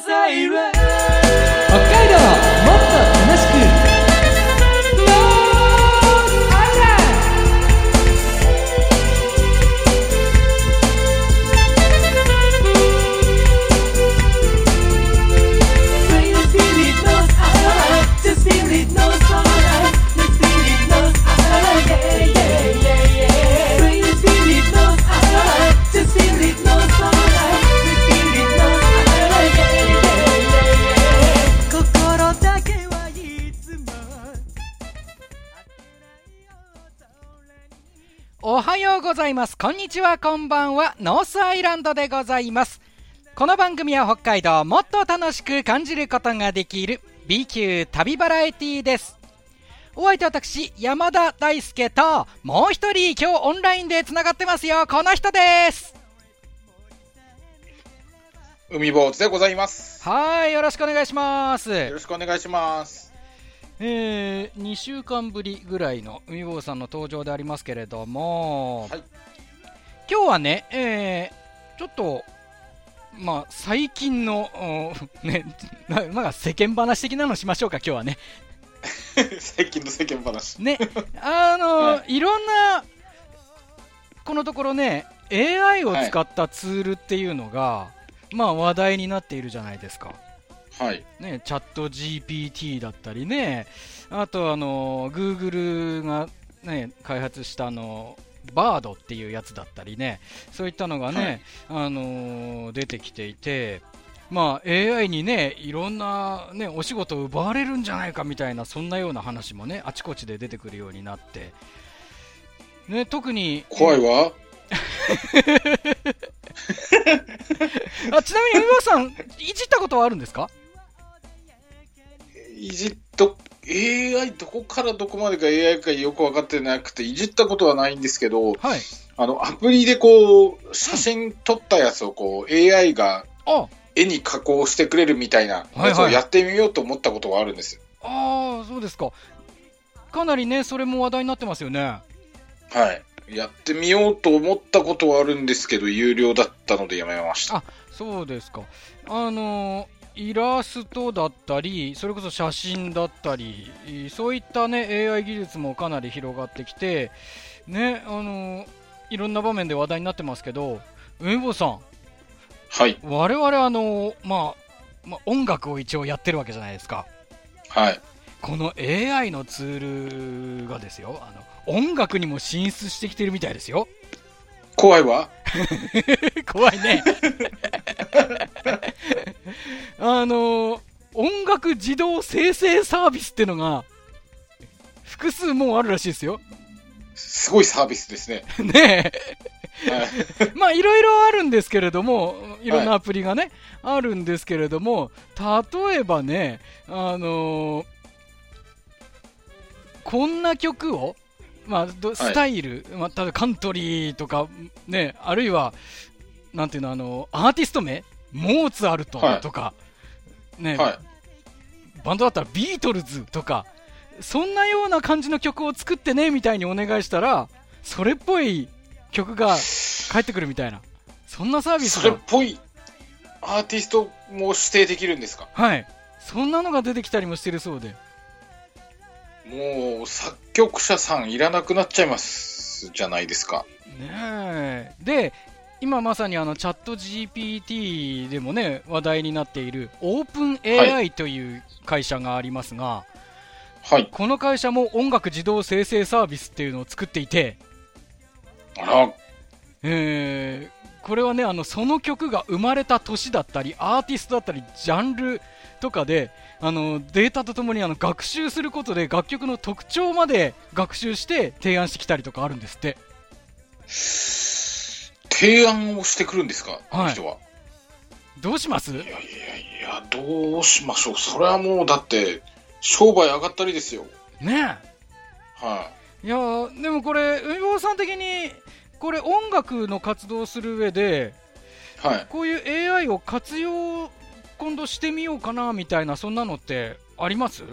北ございます。こんにちは、こんばんは。ノースアイランドでございます。この番組は北海道をもっと楽しく感じることができる B 級旅バラエティです。お相手は私、山田大輔と、もう一人今日オンラインでつながってますよ。この人です。海坊主でございます。はい、よろしくお願いします。よろしくお願いします。えー、2週間ぶりぐらいの海坊さんの登場でありますけれども、はい今日はね、えー、ちょっと、まあ、最近の、おね、なまあ、世間話的なのしましょうか、今日はね。最近の世間話。ね、あの、、はいろんな、このところね、AI を使ったツールっていうのが、まあ、話題になっているじゃないですか。はい。ね、チャット GPT だったりね、あとあの Google が、ね、開発したあのバードっていうやつだったりね、そういったのがね、あの出てきていて、まあ、AI にね、いろんな、ね、お仕事を奪われるんじゃないかみたいな、そんなような話もね、あちこちで出てくるようになって、ね、特に、怖いわ。あちなみに、海坊さん、いじったことはあるんですか？いじっと、AI どこからどこまでが AI かよく分かってなくて、いじったことはないんですけど、はい。あの、アプリでこう、写真撮ったやつをこう、AI があ、絵に加工してくれるみたいなやつはいはいをやってみようと思ったことがあるんですよ。ああ、そうですか。かなりね、それも話題になってますよね。はい。やってみようと思ったことはあるんですけど、有料だったのでやめました。あそうですか。あのーイラストだったり、それこそ写真だったり、そういったね、AI 技術もかなり広がってきて、ね、あのーいろんな場面で話題になってますけど、梅坊さん、はい。我々あのーまあ、まあ、音楽を一応やってるわけじゃないですか。はい。この AI のツールがですよ、あの音楽にも進出してきてるみたいですよ。怖いわ。怖いね。あのー音楽自動生成サービスってのが、複数もうあるらしいですよ。すごいサービスですね。ねはいえ。まあ、いろいろあるんですけれども、いろんなアプリがね、あるんですけれども、例えばね、あのーこんな曲を、まあ、どスタイル、まあ、例えばカントリーとか、ね、あるいは、なんていうの、あの、アーティスト名モーツァルトとか、ね、はい。バンドだったらビートルズとか、そんなような感じの曲を作ってね、みたいにお願いしたら、それっぽい曲が返ってくるみたいな。そんなサービスそれっが、ぽいアーティストも指定できるんですか？はい。そんなのが出てきたりもしてるそうで。もう作曲者さんいらなくなっちゃいますじゃないですか。ねえ。で、今まさにあのチャット GPT でもね、話題になっているオープン AI という会社がありますが、はい。この会社も音楽自動生成サービスっていうのを作っていて、あら、えーこれはねあのその曲が生まれた年だったりアーティストだったりジャンルとかであのデータとともにあの学習することで楽曲の特徴まで学習して提案してきたりとかあるんですって提案をしてくるんですか、この人は。どうします？いやいやいや、どうしましょう。それはもうだって、商売上がったりですよ。ねはえいやーでもこれ海坊さん的にこれ音楽の活動をする上でい。はい。こういう AI を活用今度してみようかなみたいなそんなのってあります？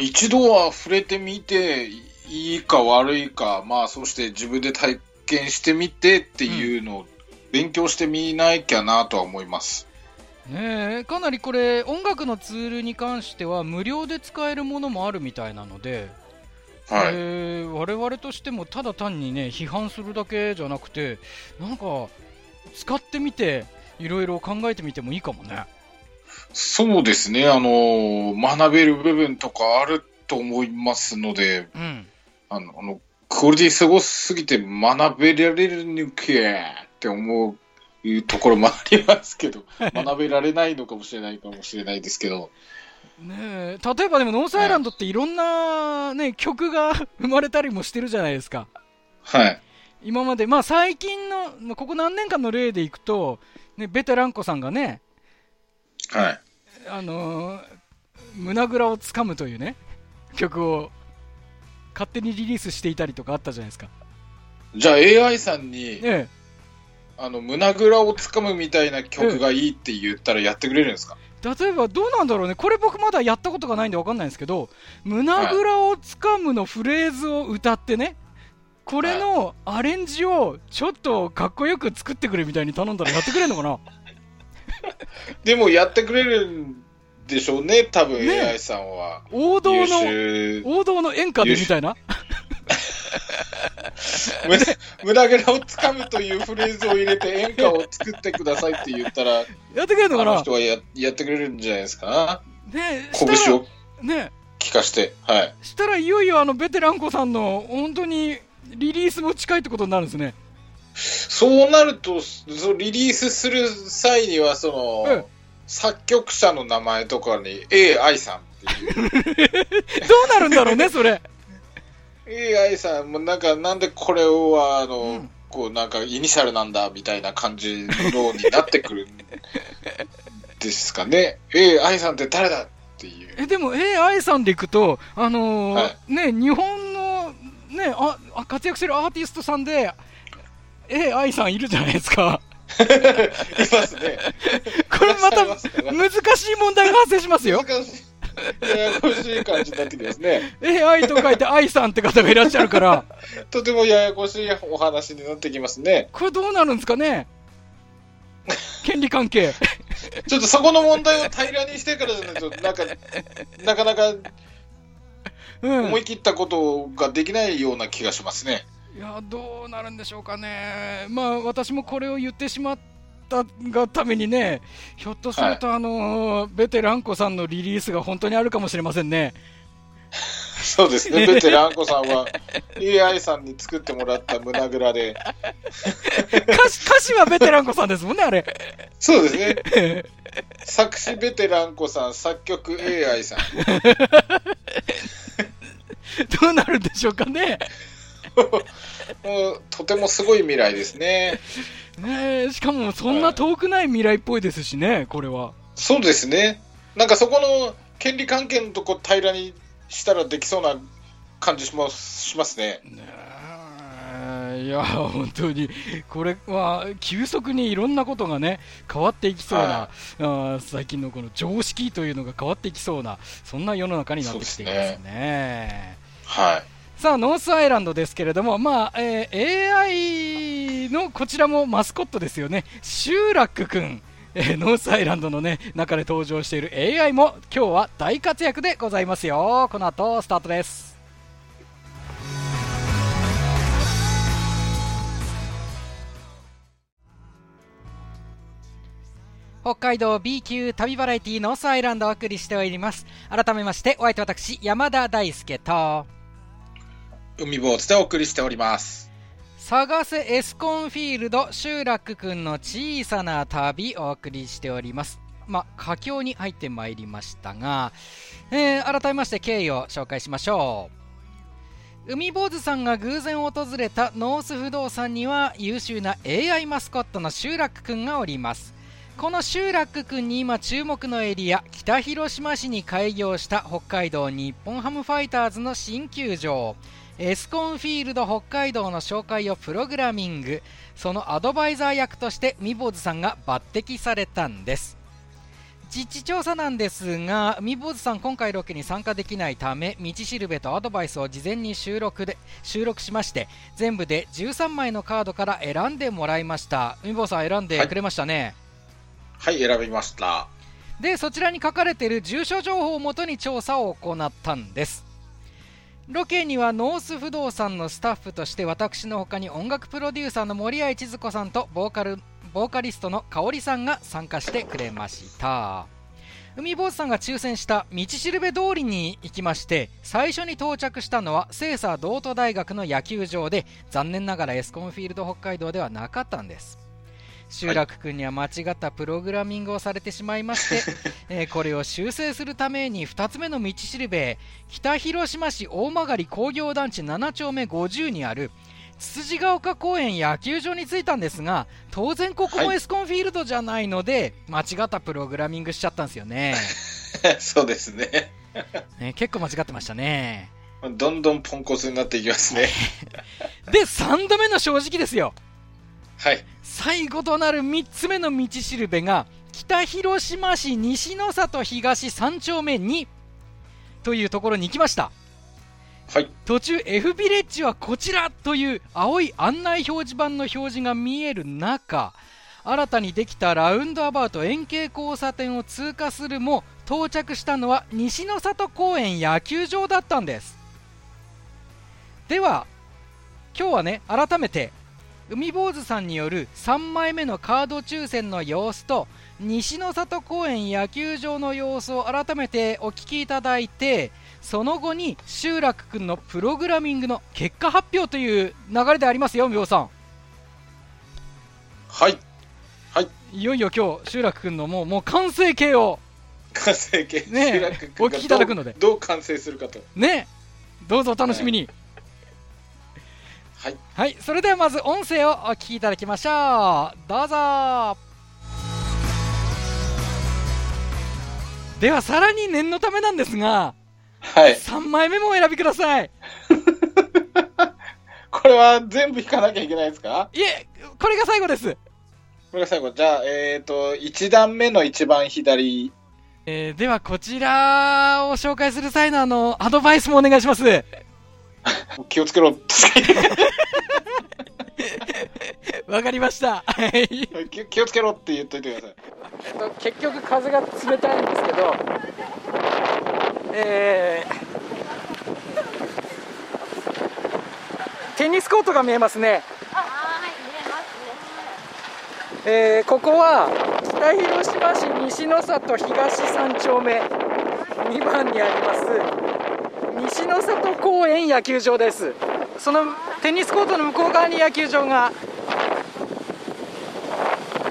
一度は触れてみて、いいか悪いか、まあ、そして自分で体験してみてっていうのを勉強してみなきゃなとは思います。ねえかなりこれ音楽のツールに関しては無料で使えるものもあるみたいなので、はい。えー我々としてもただ単にね批判するだけじゃなくてなんか使ってみていろいろ考えてみてもいいかもね。そうですね。あの、学べる部分とかあると思いますので、うん。あの、あのクオリティすごすぎて学べられるのけって思ういうところもありますけど、学べられないのかもしれないかもしれないですけど、ねえ。例えばでもノースアイランドっていろんな、ね、曲が 生まれたりもしてるじゃないですか。はい。今まで、まあ、最近のまあここ何年間の例でいくと、ね、ベテランコさんがね、はい。あのー胸ぐらをつかむというね曲を勝手にリリースしていたりとかあったじゃないですか、じゃあ AI さんに、えあの、胸ぐらをつかむみたいな曲がいいって言ったらやってくれるんですか、え、例えばどうなんだろうね。これ僕まだやったことがないんで分かんないんですけど胸ぐらをつかむのフレーズを歌ってねこれのアレンジをちょっとかっこよく作ってくれみたいに頼んだらやってくれるのかな？でもやってくれるんでしょうね、多分ね AI さんは。王道優の秀。王道の演歌でみたいな胸胸ぐらをつかむというフレーズを入れて演歌を作ってくださいって言ったら、やってくれるのかな？あの人はややってくれるんじゃないですか？ね拳をね聞かして。はい。したらいよいよあのベテランコさんの本当にリリースも近いってことになるんですね。そうなると、そのリリースする際には、その、ええ作曲者の名前とかに AI さんっていう。どうなるんだろうね、それ。AI さんもなんか、なんでこれは、あの、うんこうなんかイニシャルなんだみたいな感じのになってくるんですかね。AI さんって誰だっていう。え、でも AI さんでいくと、あのーはね、日本の、ねあ、あ活躍してるアーティストさんで、AI さんいるじゃないですか。いますね。これまた難しい問題が発生しますよ。難しい。ややこしい感じになってきますね。AI と書いて I さんって方がいらっしゃるから、とてもややこしいお話になってきますね。これどうなるんですかね権利関係。ちょっとそこの問題を平らにしてからじゃないと、なんか、なかなかうん。思い切ったことができないような気がしますね。いやどうなるんでしょうかね、まあ私もこれを言ってしまったがためにね、ひょっとすると、あのーベテランコさんのリリースが本当にあるかもしれませんね。そうですね。ベテランコさんは AI さんに作ってもらった胸ぐらで。歌詞歌詞はベテランコさんですもんね、あれ。そうですね。作詞ベテランコさん、作曲 AI さん。どうなるんでしょうかね。とてもすごい未来ですね。ねえしかもそんな遠くない未来っぽいですしね、これは。そうですね。なんかそこの権利関係のとこ平らにしたらできそうな感じしますしますね。ねえいや本当にこれは急速にいろんなことがね変わっていきそうな、はあー最近のこの常識というのが変わっていきそうなそんな世の中になってきていますそうですね。はい。さあノースアイランドですけれども、まあえー AI のこちらもマスコットですよね、シューラック君、えーノースアイランドの、ね、中で登場している AI も今日は大活躍でございますよ。この後スタートです。北海道 B 級旅バラエティノースアイランドをお送りしております。改めまして、お相手私、山田大輔と、海坊主でお送りしております。探せエスコンフィールド集落くんの小さな旅お送りしております。まあ、佳境に入ってまいりましたが、えー改めまして経緯を紹介しましょう。海坊主さんが偶然訪れたノース不動産には優秀な AI マスコットの集落くんがおります。このシューラックくんに今注目のエリア北広島市に開業した北海道日本ハムファイターズの新球場。エスコンフィールド北海道の紹介をプログラミング。そのアドバイザー役として海坊主さんが抜擢されたんです。実地調査なんですが海坊主さん今回ロケに参加できないため道しるべとアドバイスを事前に収録で収録しまして全部で13枚のカードから選んでもらいました。海坊さん選んでくれましたね、はい、はい選びました。でそちらに書かれている住所情報をもとに調査を行ったんです。ロケにはノース不動産のスタッフとして私の他に音楽プロデューサーの森谷千鶴子さんとボーカルボーカリストの香織さんが参加してくれました。海坊主さんが抽選した道しるべ通りに行きまして最初に到着したのは星槎道都大学の野球場で残念ながらエスコンフィールド北海道ではなかったんです。シューラック君には間違ったプログラミングをされてしまいまして、えーこれを修正するために2つ目の道しるべ北広島市大曲工業団地7丁目50にあるつつじが丘公園野球場に着いたんですが当然ここもはいエスコンフィールドじゃないので、間違ったプログラミングしちゃったんですよね そうですね。ね結構間違ってましたねどんどんポンコツになっていきますね。で3度目の正直ですよはい。最後となる3つ目の道しるべが北広島市西の里東3丁目2というところに行きましたはい。途中 F ビレッジはこちらという青い案内表示板の表示が見える中新たにできたラウンドアバウト円形交差点を通過するも到着したのは西の里公園野球場だったんですでは今日はね改めて海坊主さんによる3枚目のカード抽選の様子と西の里公園野球場の様子を改めてお聞きいただいてその後に集落くんのプログラミングの結果発表という流れでありますよ、海坊さん。はい。いよいよ今日、集落くんのもうもう完成形を完成形。ねえ集落君がお聞きいただくのでどうどう完成するかと。ね、どうぞお楽しみに。はい。はい、それではまず音声をお聞きいただきましょう。どうぞ。ではさらに念のためなんですが、はい。3枚目もお選びください。これは全部引かなきゃいけないですか？いえ、これが最後です。これが最後。じゃあ、えっ、と、1段目の一番左。えーではこちらを紹介する際のあのアドバイスもお願いします。気をつけろ。わかりました。はい。気気をつけろって言っといてください。結局風が冷たいんですけど、えーテニスコートが見えますね。えーここは北広島市西の里東三丁目2番にあります西の里公園野球場です。そのテニスコートの向こう側に野球場が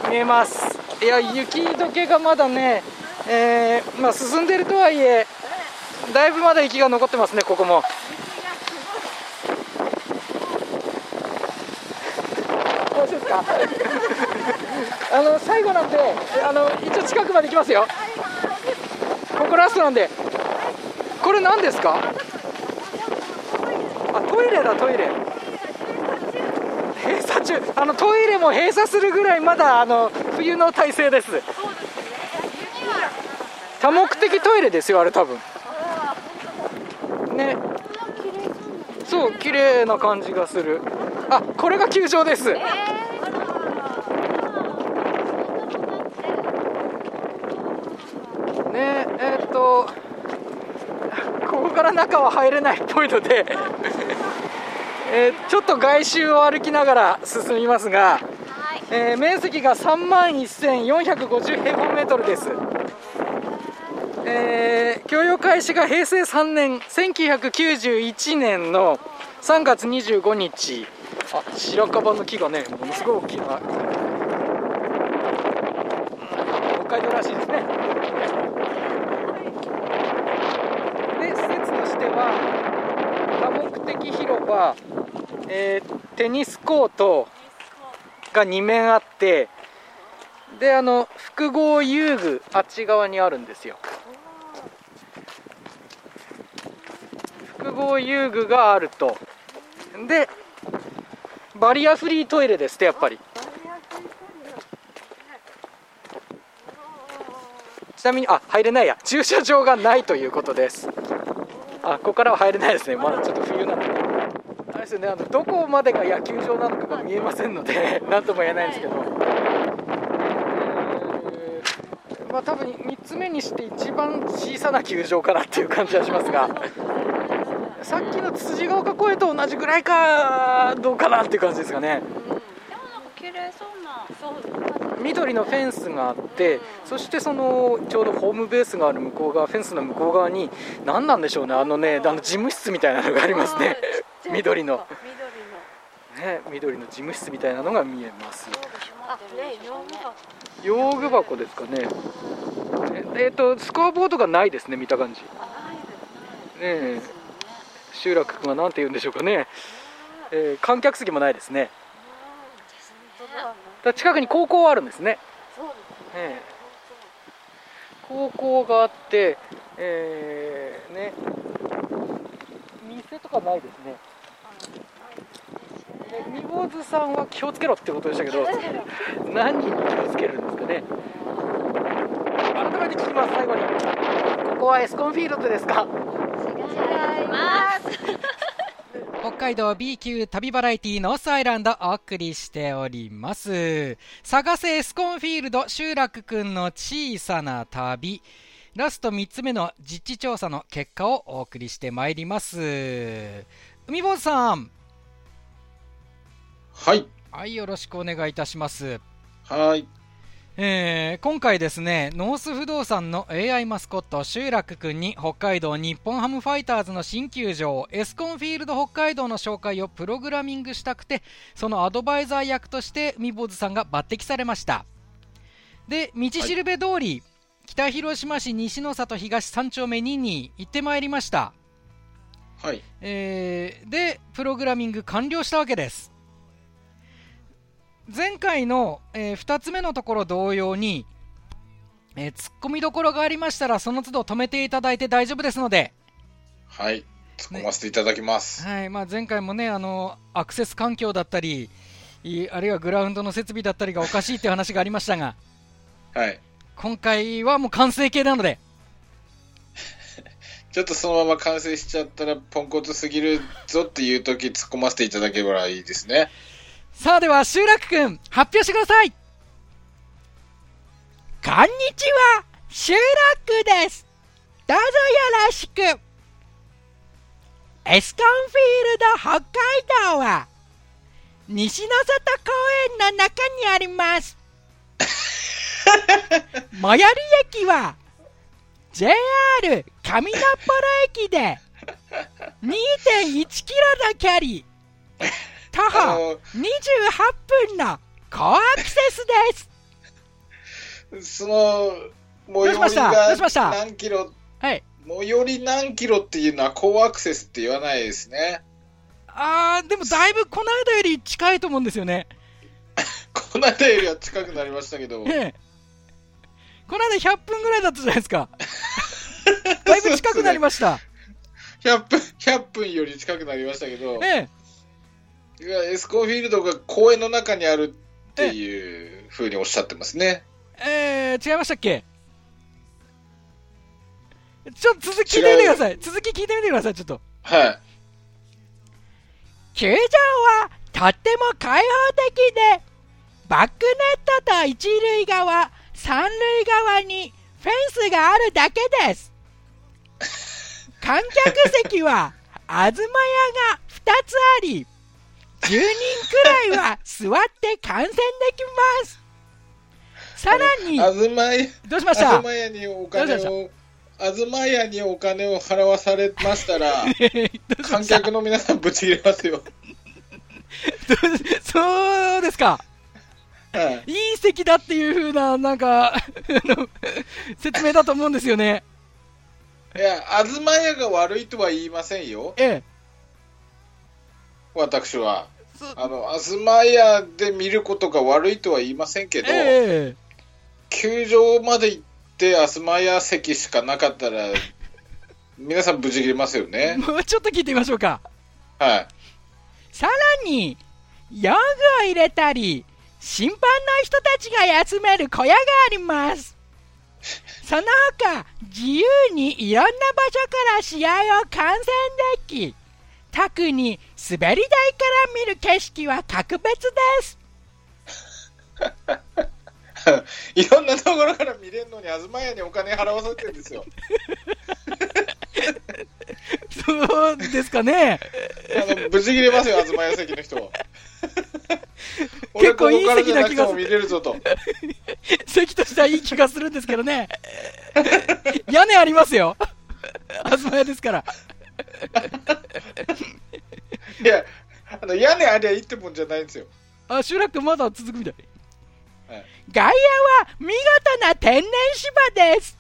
見えます。いや雪解けがまだね、えーまあ、進んでるとはいえだいぶまだ雪が残ってますねここも。どうですか？あの最後なんであの一応近くまで行きますよ。ここラストなんで。これ何ですか？あトイレだトイレ。閉鎖中。あのトイレも閉鎖するぐらいまだあの冬の体制です。多目的トイレですよあれ多分。ね。そう綺麗な感じがする。あこれが球場です。ねえーっとここから中は入れないっぽいので、えーちょっと外周を歩きながら進みますが、えー面積が3万1450平方メートルです、えー供用開始が平成3年1991年の3月25日。あ白樺の木がねものすごい大きいなうん北海道らしいですねで施設としては多目的広場、えーテニスコートが2面あってであの複合遊具あっち側にあるんですよ。複合遊具があると。でバリアフリートイレですってやっぱり。ちなみにあ入れないや。駐車場がないということです。あここからは入れないですね。まだちょっと冬なんで。ですよね。あのどこまでが野球場なのかが見えませんので 何とも言えないんですけど。えーは多分3つ目にして一番小さな球場かなっていう感じはしますが。さっきの辻ヶ丘公園と同じぐらいかどうかなっていう感じですかね。でもなんか綺麗そうなそう緑のフェンスがあってそしてそのちょうどホームベースがある向こう側フェンスの向こう側に何なんでしょうねあのねあの事務室みたいなのがありますね緑の。緑の。ね緑の事務室みたいなのが見えます。用具箱ですかね。ええーとスコアボードがないですね見た感じ。ね。え。集落君は何て言うんでしょうかね、え。ー観客席もないですね。だ近くに高校はあるんですね。え。高校があって、えーね、店とかないですね。でミボーズさんは気をつけろってことでしたけど、何に気をつけるんですかね？改めて聞きます、最後に。ここはエスコンフィールドですか？違います。北海道 B 級旅バラエティノースアイランドお送りしております。探せエスコンフィールドシューラックくんの小さな旅。ラスト3つ目の実地調査の結果をお送りしてまいります。海坊主さんはい。はいよろしくお願いいたしますはい。えー今回ですね、ノース不動産の AI マスコット、シューラックくんに北海道日本ハムファイターズの新球場、エスコンフィールド北海道の紹介をプログラミングしたくて、そのアドバイザー役として海坊主さんが抜擢されました。で、道しるべ通り、北広島市西の里東三丁目2に行ってまいりました。はい。えーで、プログラミング完了したわけです。前回の、え2つ目のところ同様に、えー突っ込みどころがありましたら、その都度止めていただいて大丈夫ですので、はい。突っ込ませていただきます。はいまあ、前回もねあの、アクセス環境だったり、いあるいはグラウンドの設備だったりがおかしいっていう話がありましたが、はい。今回はもう完成形なので、ちょっとそのまま完成しちゃったらポンコツすぎるぞっていう時突っ込ませていただければいいですね。さあでは、集落くん、発表してくださいこんにちは、集落ですどうぞよろしくエスコンフィールド北海道は、西の里公園の中にあります。最寄り駅は、JR 上野ポロ駅で、2.1キロの距離。徒あ歩の、28分の高アクセスです。その、最寄りが何キロ、はい。最寄り何キロっていうのは高アクセスって言わないですね。あー、でもだいぶこの間より近いと思うんですよね。この間よりは近くなりましたけど、ええ。この間100分ぐらいだったじゃないですか。だいぶ近くなりました。100分、100分より近くなりましたけど、ええ。いやエスコンフィールドが公園の中にあるっていうふうにおっしゃってますね。えー、違いましたっけ？ちょっと続き聞いてみてください。続き聞いてみてください、ちょっと。はい。球場はとっても開放的で、バックネットと一塁側、三塁側にフェンスがあるだけです。観客席は東屋が2つあり、10人くらいは座って観戦できます。さらに、東屋、どうしました？にお金を、東屋にお金を払わされましたら、観客の皆さんぶち切れますよ。そうですか。はい。いい席だっていう風な、なんか、説明だと思うんですよね。いや、東屋が悪いとは言いませんよ、ええ。私は。そあの、東屋で見ることが悪いとは言いませんけど、ええ球場まで行って東屋席しかなかったら、皆さん無事切れますよね。もうちょっと聞いてみましょうか。はい。さらに、用具を入れたり、審判の人たちが休める小屋があります。その他、自由にいろんな場所から試合を観戦でき、特に滑り台から見る景色は格別です。いろんなところから見れるのに、東屋にお金払わされてるんですよ。そうですかね。あの、無事切れますよ、東屋席の人は。結構いい席な気がするも見れるぞと。席としてはいい気がするんですけどね。屋根ありますよ。東屋ですから。いや、あの、屋根ありゃいいってもんじゃないんですよ。あ、集落まだ続くみたい。はい外野は見事な天然芝です。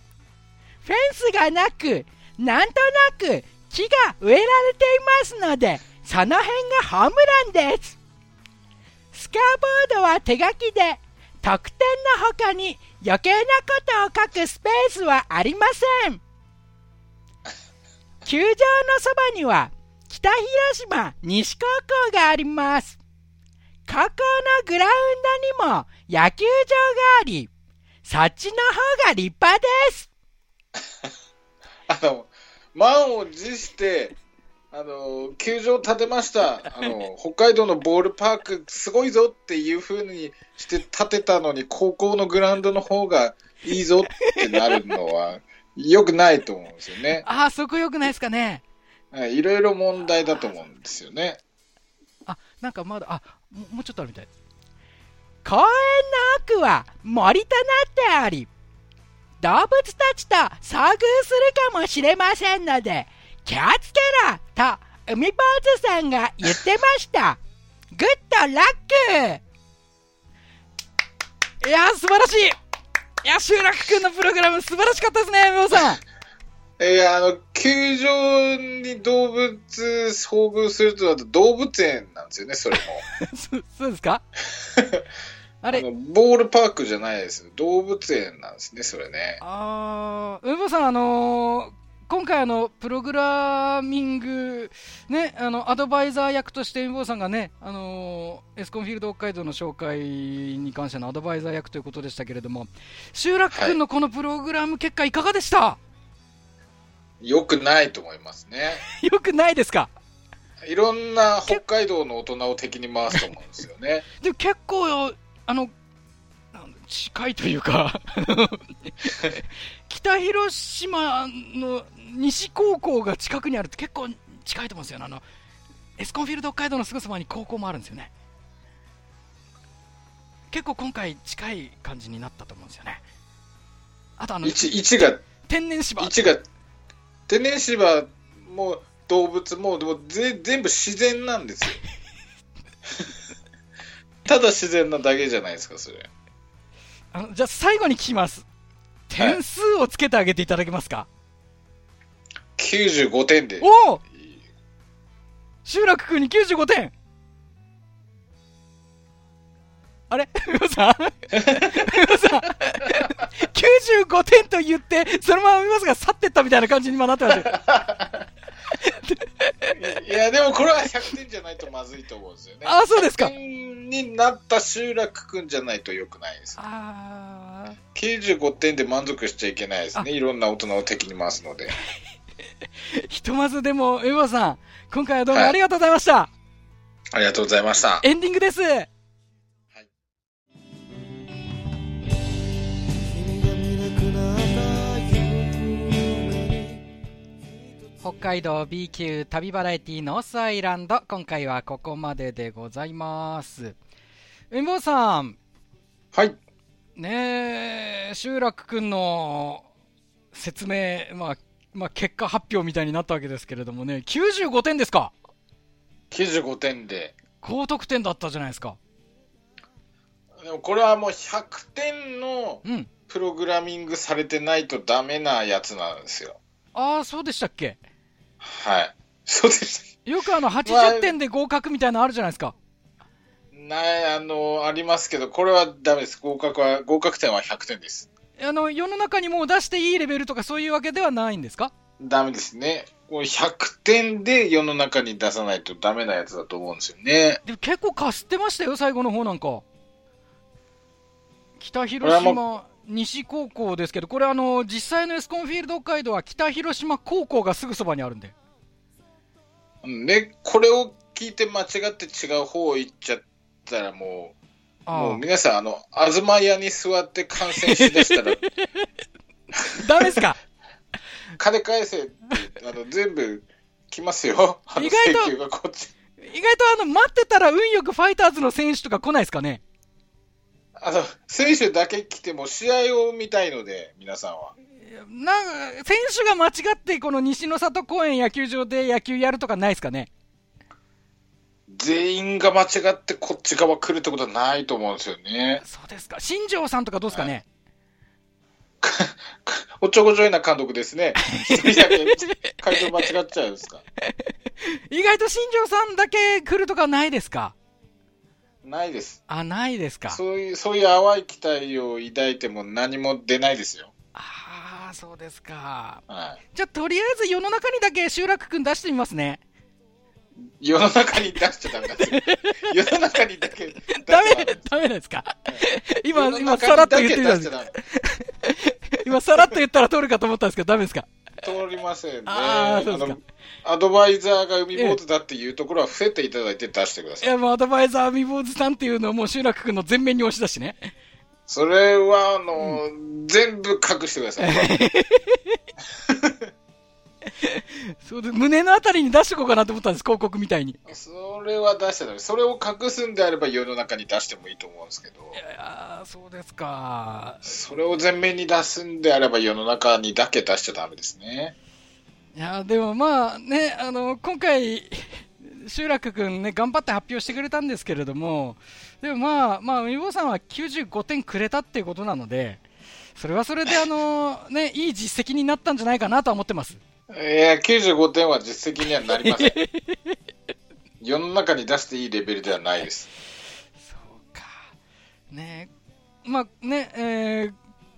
フェンスがなく、なんとなく木が植えられていますので、その辺がホームランです。スカーボードは手書きで、得点の他に余計なことを書くスペースはありません。球場のそばには北広島西高校があります。高校のグラウンドにも野球場があり、そっちの方が立派です。あの、満を持して、あの、球場建てました。あの、北海道のボールパークすごいぞっていう風にして建てたのに、高校のグラウンドの方がいいぞってなるのは、良くないと思うんですよね。ああ、そこ良くないですかね。はいいろいろ問題だと思うんですよね。あ、なんかまだ、あ、ももうちょっとあるみたい。公園の奥は森となっており、動物たちと遭遇するかもしれませんので、気をつけろと海坊主さんが言ってました。グッドラックいやー、素晴らしいいや、集落くんのプログラム素晴らしかったですね、海坊さん。いや、あの、球場に動物遭遇するとだと動物園なんですよね、それも。そそうですか？あれ？ボールパークじゃないです。動物園なんですね、それね。あー、海坊さん、あのー今回あの、プログラミング、ね、あの、アドバイザー役として海坊さんがね、あのーエスコンフィールド北海道の紹介に関してのアドバイザー役ということでしたけれども、集落君のこのプログラム結果いかがでした、良くないと思いますね。よくないですか？いろんな北海道の大人を敵に回すと思うんですよね。でも結構、あの、近いというか、北広島の西高校が近くにあるって結構近いと思うんですよね。あの、エスコンフィールド北海道のすぐそばに高校もあるんですよね。結構今回近い感じになったと思うんですよね。あとあの、位置、位置が、天然芝位。置が、天然芝も動物も、でもぜ全部自然なんですよ。ただ自然なだけじゃないですか、それ。あのじゃあ最後に聞きます。点数をつけてあげていただけますか、95点で。おお集落君に95点あれ？ふうさん？ふうさん ?95 点と言って、そのまま見ますが去ってったみたいな感じに今なってますよ。いや、でもこれは100点じゃないとまずいと思うんですよね。あそうですか100点になった集落くんじゃないと良くないです。あ95点で満足しちゃいけないですあね。いろんな大人を敵に回すので。ー ひとまずでも、エボさん、今回はどうもありがとうございました。ありがとうございました。エンディングです。君が見なくなった夢に北海道 B 級旅バラエティノースアイランド、今回はここまででございます。エンボーさん、はい。ねえ、集落くんの説明、まあ、まあ、結果発表みたいになったわけですけれどもね、95点ですか？95点で。高得点だったじゃないですか。でもこれはもう100点のうん。プログラミングされてないとダメなやつなんですよ。ああ、そうでしたっけ？はい。そうです。よくあの、80点で合格みたいなのあるじゃないですか。ない、あの、ありますけど、これはダメです。合格は、合格点は100点です。あの、世の中にもう出していいレベルとかそういうわけではないんですか？ダメですね。こう100点で世の中に出さないとダメなやつだと思うんですよね。でも結構かすってましたよ、最後の方なんか。北広島西高校ですけど、これあの、実際のエスコンフィールド北海道は北広島高校がすぐそばにあるんで。うんで、これを聞いて間違って違う方行っちゃったらもう、もうあ皆さん、あの、東屋に座って観戦しだしたら、ダメですか？金返せって、あの、全部来ますよ。あの意外と請求がこっち。意外とあの、待ってたら運よくファイターズの選手とか来ないですかね？あの、選手だけ来ても試合を見たいので、皆さんは。なんか、選手が間違ってこの西の里公園野球場で野球やるとかないですかね？全員が間違ってこっち側来るってことはないと思うんですよね。そうですか。新庄さんとかどうですかね、おっちょこちょいな監督ですね。会場間違っちゃうんですか？意外と新庄さんだけ来るとかないですか？ないです。あ、ないですか。そういう、そういう淡い期待を抱いても何も出ないですよ。ああ、そうですか。はい。じゃあ、とりあえず世の中にだけ集落くん出してみますね。世の中に出しちゃダメなんですよ。世の中にだけダメダメです、か？世今、の今、中さらっと言ってみたんです。今、さらっと言ったら通るかと思ったんですけど、ダメですか？通りませんね。あーそうですかの、アドバイザーが海坊主だっていうところは伏せていただいて出してください。いや、もうアドバイザー、アミボーズさんっていうのをもう集落くんの全面に押し出してね。それは、あの、全部隠してください。そ。胸のあたりに出しておこうかなと思ったんです、広告みたいに。いそれは出しちゃダメ。それを隠すんであれば世の中に出してもいいと思うんですけど、やー、そうですか。それを前面に出すんであれば世の中にだけ出しちゃダメですね。いやでもまあね、あの今回、集落君ね、頑張って発表してくれたんですけれども、でもまあ、まあ、海坊さんは95点くれたっていうことなので、それはそれであの、ね、いい実績になったんじゃないかなとは思ってます。いや、95点は実績にはなりません。世の中に出していいレベルではないです。そうか。ねまあね、えー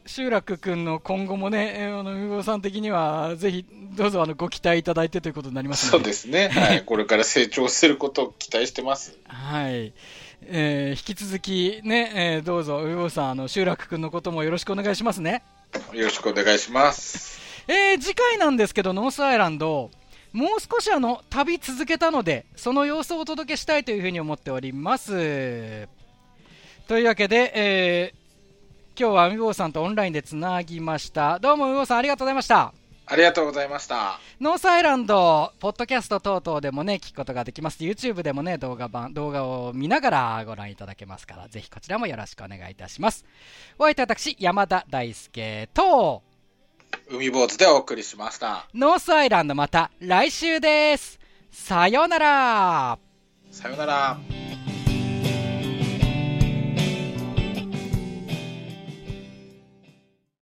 集落君の今後もね、えーあの海坊さん的には、ぜひどうぞあのご期待いただいてということになりますのそうですね。はい。これから成長することを期待してます。はい。えー引き続きね、えーどうぞ、うおさん、あの、集落くんのこともよろしくお願いしますね。よろしくお願いします。えー次回なんですけど、ノースアイランド、もう少しあの、旅続けたので、その様子をお届けしたいというふうに思っております。というわけで、えー今日はうおさんとオンラインでつなぎました。どうもうおさんありがとうございました。ありがとうございました。ノースアイランド、ポッドキャスト等々でもね、聞くことができます。YouTube でもね、動画版、動画を見ながらご覧いただけますから、ぜひこちらもよろしくお願いいたします。お相手は私、山田大輔と、海坊主でお送りしました。ノースアイランドまた来週です。さようなら。さよなら。